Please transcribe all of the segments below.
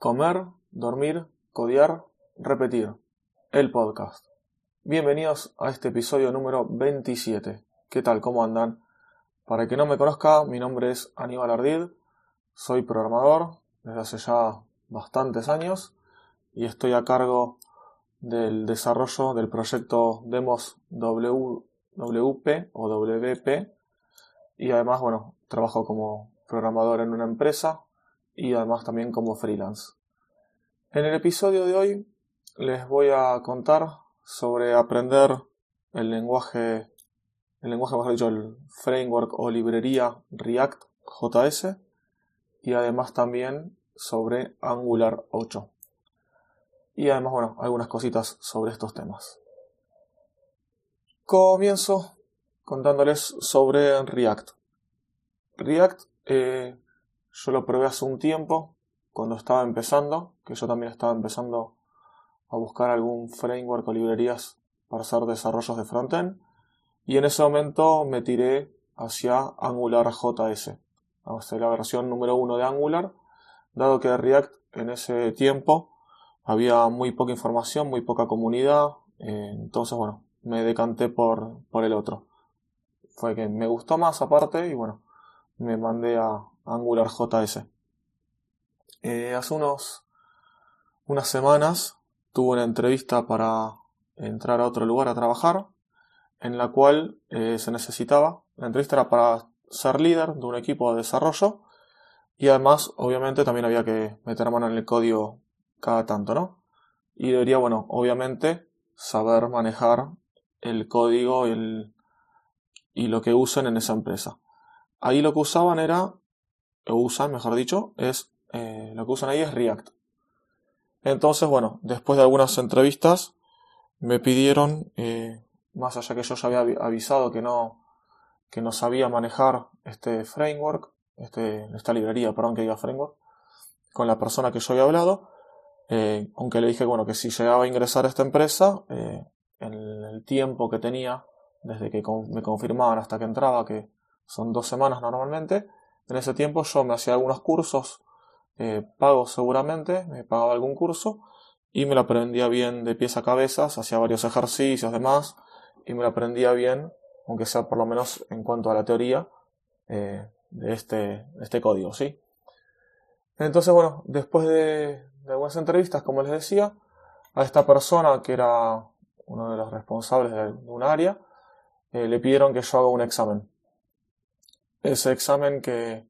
Comer, dormir, codiar, repetir. El podcast. Bienvenidos a este episodio número 27. ¿Qué tal? ¿Cómo andan? Para que no me conozca, mi nombre es Aníbal Ardid. Soy programador desde hace ya bastantes años y estoy a cargo del desarrollo del proyecto Demos WP o WP y además, bueno, trabajo como programador en una empresa y además también como freelance. En el episodio de hoy les voy a contar sobre aprender el lenguaje, el lenguaje, mejor dicho, el framework o librería React JS y además también sobre Angular 8. Y además, bueno, algunas cositas sobre estos temas. Comienzo contándoles sobre React. React eh, yo lo probé hace un tiempo, cuando estaba empezando, que yo también estaba empezando a buscar algún framework o librerías para hacer desarrollos de frontend. Y en ese momento me tiré hacia Angular JS, hacia la versión número uno de Angular, dado que React en ese tiempo había muy poca información, muy poca comunidad, eh, entonces bueno, me decanté por, por el otro. Fue que me gustó más aparte y bueno, me mandé a Angular JS. Eh, hace unos unas semanas tuve una entrevista para entrar a otro lugar a trabajar, en la cual eh, se necesitaba, la entrevista era para ser líder de un equipo de desarrollo y además obviamente también había que meter mano en el código cada tanto, ¿no? Y debería, bueno, obviamente saber manejar el código y, lo que usen en esa empresa. Ahí lo que usaban era, usan, mejor dicho, es, eh, lo que usan ahí es React. Entonces, bueno, después de algunas entrevistas, me pidieron, eh, más allá que yo ya había avisado que no, que no sabía manejar este framework, este, esta librería, perdón que diga framework, con la persona que yo había hablado, eh, aunque le dije bueno, que si llegaba a ingresar a esta empresa, en el tiempo que tenía, desde que me confirmaban hasta que entraba, que son dos semanas normalmente. En ese tiempo yo me hacía algunos cursos eh, pagos seguramente, me pagaba algún curso y me lo aprendía bien de pies a cabeza, hacía varios ejercicios demás y me lo aprendía bien, aunque sea por lo menos en cuanto a la teoría eh, de, este, este código, ¿sí? Entonces, bueno, después de, algunas entrevistas, como les decía, a esta persona que era uno de los responsables de, un área, eh, le pidieron que yo haga un examen ese examen que,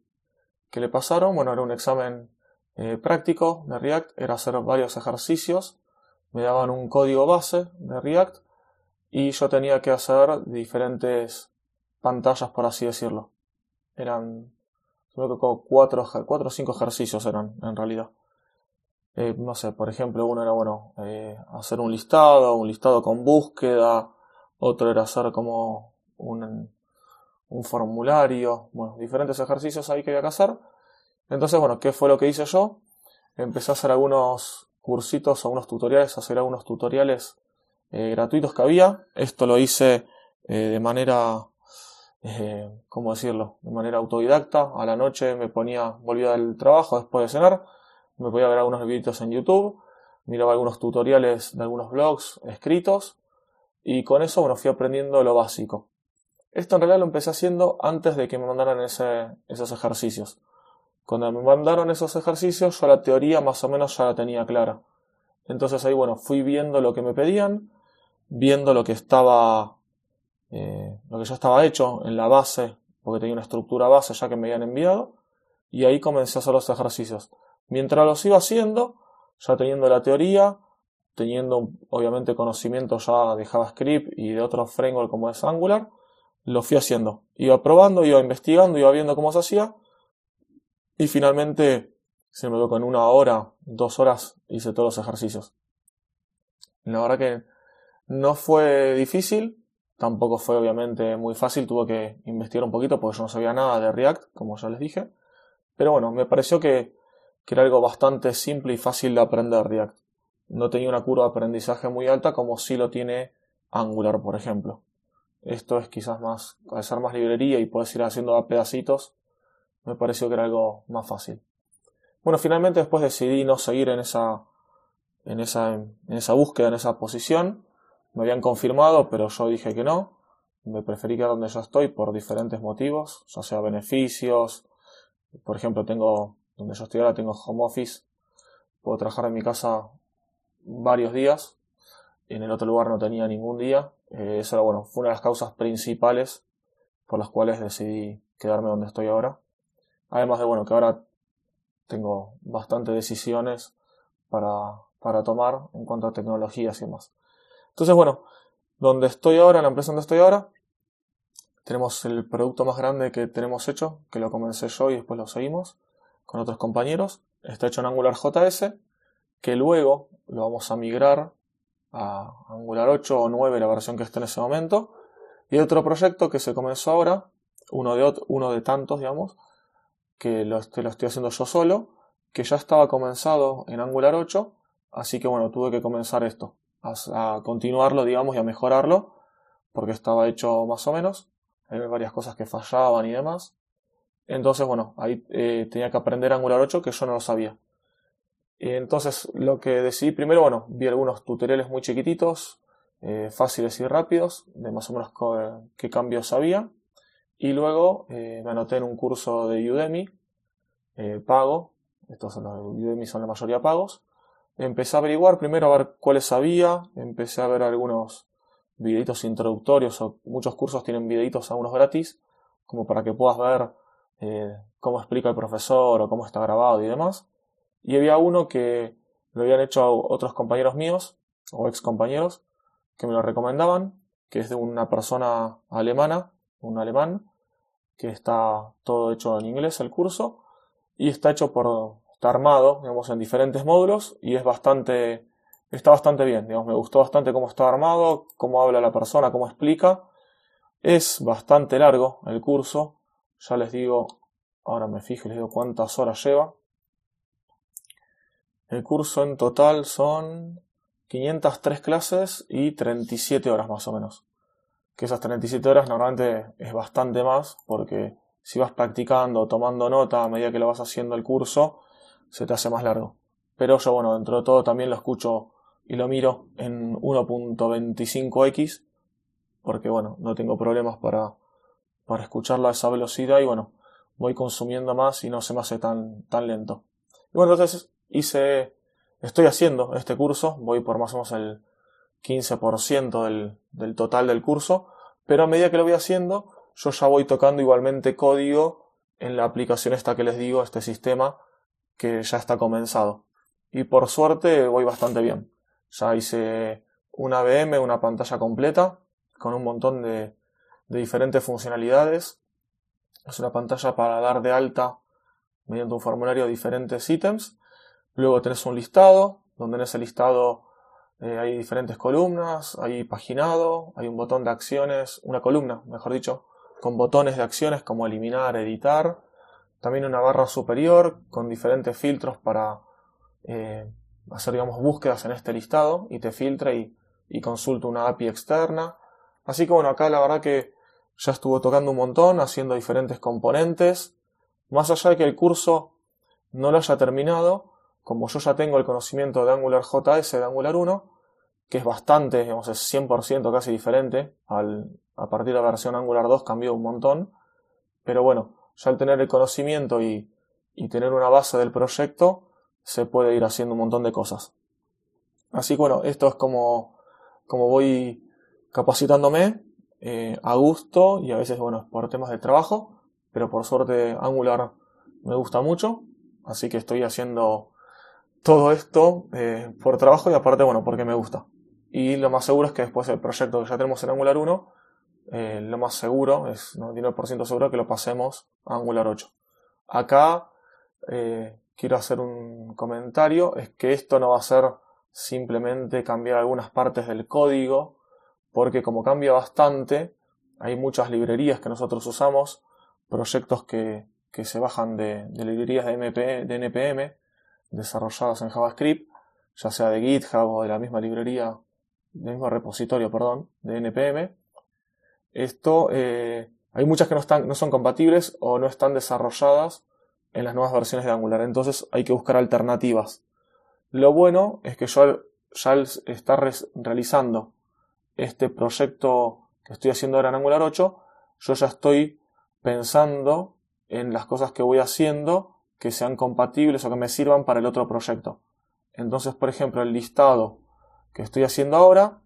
le pasaron, bueno, era un examen eh, práctico de React, era hacer varios ejercicios, me daban un código base de React y yo tenía que hacer diferentes pantallas, por así decirlo. Eran, creo que cuatro, cuatro o cinco ejercicios eran, en realidad. Eh, no sé, por ejemplo, uno era, bueno, eh, hacer un listado, un listado con búsqueda, otro era hacer como un, un formulario, bueno, diferentes ejercicios ahí que había que hacer. Entonces, bueno, ¿qué fue lo que hice yo? Empecé a hacer algunos cursitos o unos tutoriales, a hacer algunos tutoriales eh, gratuitos que había. Esto lo hice eh, de manera, eh, ¿cómo decirlo? De manera autodidacta. A la noche me ponía, volvía del trabajo después de cenar, me podía ver algunos videitos en YouTube, miraba algunos tutoriales de algunos blogs escritos y con eso, bueno, fui aprendiendo lo básico. Esto en realidad lo empecé haciendo antes de que me mandaran esos ejercicios. Cuando me mandaron esos ejercicios, yo la teoría más o menos ya la tenía clara. Entonces ahí, bueno, fui viendo lo que me pedían, viendo lo que estaba, eh, lo que ya estaba hecho en la base, porque tenía una estructura base ya que me habían enviado, y ahí comencé a hacer los ejercicios. Mientras los iba haciendo, ya teniendo la teoría, teniendo obviamente conocimiento ya de JavaScript y de otros frameworks como es Angular, lo fui haciendo. Iba probando, iba investigando, iba viendo cómo se hacía. Y finalmente, se me en una hora, dos horas, hice todos los ejercicios. La verdad que no fue difícil, tampoco fue obviamente muy fácil, tuve que investigar un poquito porque yo no sabía nada de React, como ya les dije. Pero bueno, me pareció que, que era algo bastante simple y fácil de aprender React. No tenía una curva de aprendizaje muy alta como si lo tiene Angular, por ejemplo. Esto es quizás más, al ser más librería y puedes ir haciendo a pedacitos, me pareció que era algo más fácil. Bueno, finalmente después decidí no seguir en esa, en esa, en esa búsqueda, en esa posición. Me habían confirmado, pero yo dije que no. Me preferí quedar donde yo estoy por diferentes motivos, ya sea beneficios. Por ejemplo, tengo, donde yo estoy ahora tengo home office. Puedo trabajar en mi casa varios días. En el otro lugar no tenía ningún día. Eh, eso era, bueno, fue una de las causas principales por las cuales decidí quedarme donde estoy ahora. Además de, bueno, que ahora tengo bastantes decisiones para, para tomar en cuanto a tecnologías y demás. Entonces, bueno, donde estoy ahora, en la empresa donde estoy ahora, tenemos el producto más grande que tenemos hecho, que lo comencé yo y después lo seguimos con otros compañeros. Está hecho en Angular JS, que luego lo vamos a migrar a Angular 8 o 9, la versión que está en ese momento. Y otro proyecto que se comenzó ahora, uno de, uno de tantos, digamos, que lo, lo estoy haciendo yo solo, que ya estaba comenzado en Angular 8, así que bueno, tuve que comenzar esto, a, continuarlo, digamos, y a mejorarlo, porque estaba hecho más o menos, hay varias cosas que fallaban y demás. Entonces, bueno, ahí eh, tenía que aprender Angular 8 que yo no lo sabía. Entonces, lo que decidí primero, bueno, vi algunos tutoriales muy chiquititos, eh, fáciles y rápidos, de más o menos qué cambios había. Y luego eh, me anoté en un curso de Udemy, eh, pago, estos son Udemy son la mayoría pagos. Empecé a averiguar primero a ver cuáles había, empecé a ver algunos videitos introductorios, o muchos cursos tienen videitos algunos gratis, como para que puedas ver cómo explica el profesor o cómo está grabado y demás. Y había uno que lo habían hecho otros compañeros míos, o ex compañeros, que me lo recomendaban, que es de una persona alemana, un alemán, que está todo hecho en inglés el curso y está hecho por está armado en diferentes módulos y es bastante está bastante bien digamos me gustó bastante cómo está armado cómo habla la persona cómo explica. Es bastante largo el curso ya les digo ahora me fijo les digo cuántas horas lleva el curso en total son 503 clases y 37 horas más o menos que esas 37 horas normalmente es bastante más porque si vas practicando, tomando nota a medida que lo vas haciendo el curso, se te hace más largo. Pero yo, bueno, dentro de todo también lo escucho y lo miro en 1.25x porque, bueno, no tengo problemas para, para escucharlo a esa velocidad y, bueno, voy consumiendo más y no se me hace tan, tan lento. Y bueno, entonces hice, estoy haciendo este curso, voy por más o menos el 15% del, del total del curso, pero a medida que lo voy haciendo, yo ya voy tocando igualmente código en la aplicación esta que les digo, este sistema que ya está comenzado. Y por suerte voy bastante bien. Ya hice una VM, una pantalla completa, con un montón de, de diferentes funcionalidades. Es una pantalla para dar de alta mediante un formulario diferentes ítems. Luego tenés un listado, donde en ese listado eh, hay diferentes columnas, hay paginado, hay un botón de acciones, una columna, mejor dicho, con botones de acciones como eliminar, editar. También una barra superior con diferentes filtros para eh, hacer, digamos, búsquedas en este listado y te filtra y, y consulta una API externa. Así que bueno, acá la verdad que ya estuvo tocando un montón, haciendo diferentes componentes. Más allá de que el curso no lo haya terminado, como yo ya tengo el conocimiento de Angular JS de Angular 1, que es bastante, digamos, es 100% casi diferente, al, a partir de la versión Angular 2 cambió un montón, pero bueno, ya al tener el conocimiento y, y tener una base del proyecto, se puede ir haciendo un montón de cosas. Así que bueno, esto es como, como voy capacitándome eh, a gusto y a veces, bueno, por temas de trabajo, pero por suerte Angular me gusta mucho, así que estoy haciendo todo esto eh, por trabajo y aparte, bueno, porque me gusta. Y lo más seguro es que después del proyecto que ya tenemos en Angular 1, eh, lo más seguro, es 99% seguro que lo pasemos a Angular 8. Acá eh, quiero hacer un comentario, es que esto no va a ser simplemente cambiar algunas partes del código, porque como cambia bastante, hay muchas librerías que nosotros usamos, proyectos que, que se bajan de, de librerías de, MP, de NPM, desarrollados en JavaScript, ya sea de GitHub o de la misma librería, del mismo repositorio, perdón, de NPM. Esto, eh, hay muchas que no, están, no son compatibles o no están desarrolladas en las nuevas versiones de Angular. Entonces hay que buscar alternativas. Lo bueno es que yo ya al estar realizando este proyecto que estoy haciendo ahora en Angular 8, yo ya estoy pensando en las cosas que voy haciendo que sean compatibles o que me sirvan para el otro proyecto. Entonces, por ejemplo, el listado que estoy haciendo ahora,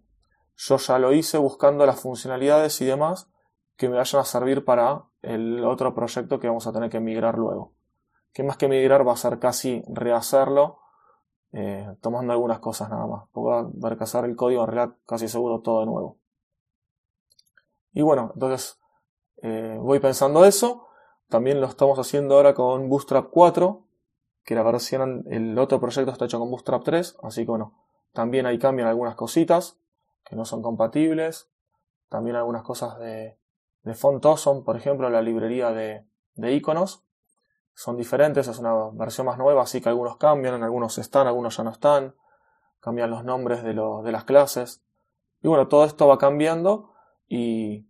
yo ya lo hice buscando las funcionalidades y demás que me vayan a servir para el otro proyecto que vamos a tener que migrar luego. Que más que migrar va a ser casi rehacerlo, eh, tomando algunas cosas nada más. Porque a haber que el código en realidad casi seguro todo de nuevo. Y bueno, entonces eh, voy pensando eso. También lo estamos haciendo ahora con Bootstrap 4, que la versión, el otro proyecto está hecho con Bootstrap 3, así que bueno, también ahí cambian algunas cositas que no son compatibles. También algunas cosas de, de Font Awesome, por ejemplo, la librería de, de iconos. Son diferentes, es una versión más nueva, así que algunos cambian, algunos están, algunos ya no están. Cambian los nombres de, de las clases. Y bueno, todo esto va cambiando y,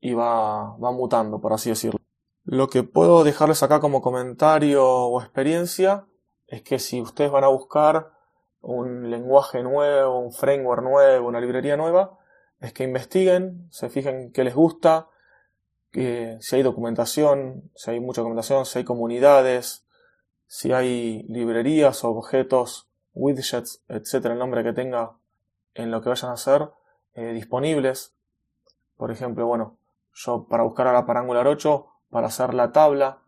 y va, va mutando, por así decirlo. Lo que puedo dejarles acá como comentario o experiencia es que si ustedes van a buscar un lenguaje nuevo, un framework nuevo, una librería nueva, es que investiguen, se fijen qué les gusta, que si hay documentación, si hay mucha documentación, si hay comunidades, si hay librerías, objetos, widgets, etcétera, el nombre que tenga en lo que vayan a hacer, eh, disponibles. Por ejemplo, bueno, yo para buscar ahora para Angular 8, para hacer la tabla,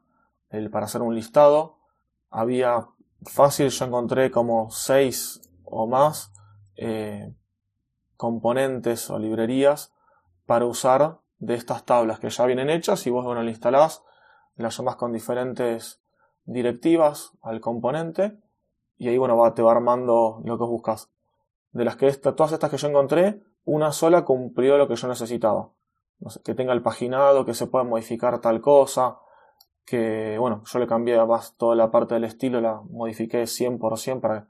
el, para hacer un listado, había fácil, yo encontré como 6 o más eh, componentes o librerías para usar de estas tablas que ya vienen hechas y vos bueno, la instalás, las llamás con diferentes directivas al componente y ahí bueno, va, te va armando lo que buscas. De las que todas estas que yo encontré, una sola cumplió lo que yo necesitaba que tenga el paginado, que se pueda modificar tal cosa, que bueno, yo le cambié más toda la parte del estilo, la modifiqué 100% para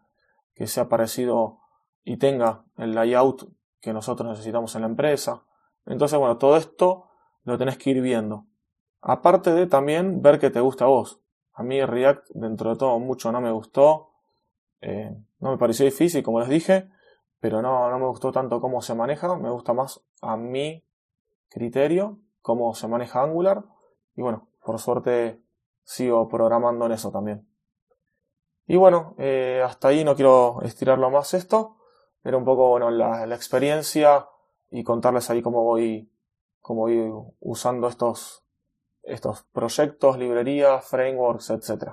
que sea parecido y tenga el layout que nosotros necesitamos en la empresa. Entonces, bueno, todo esto lo tenés que ir viendo. Aparte de también ver que te gusta a vos. A mí React, dentro de todo, mucho no me gustó. Eh, no me pareció difícil, como les dije, pero no, no me gustó tanto cómo se maneja. Me gusta más a mí criterio, cómo se maneja Angular. Y bueno, por suerte sigo programando en eso también. Y bueno, eh, hasta ahí no quiero estirarlo más esto. Era un poco bueno, la, experiencia y contarles ahí cómo voy, cómo voy usando estos, estos proyectos, librerías, frameworks, etc.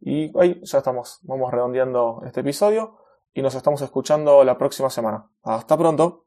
Y ahí ya estamos. Vamos redondeando este episodio y nos estamos escuchando la próxima semana. Hasta pronto.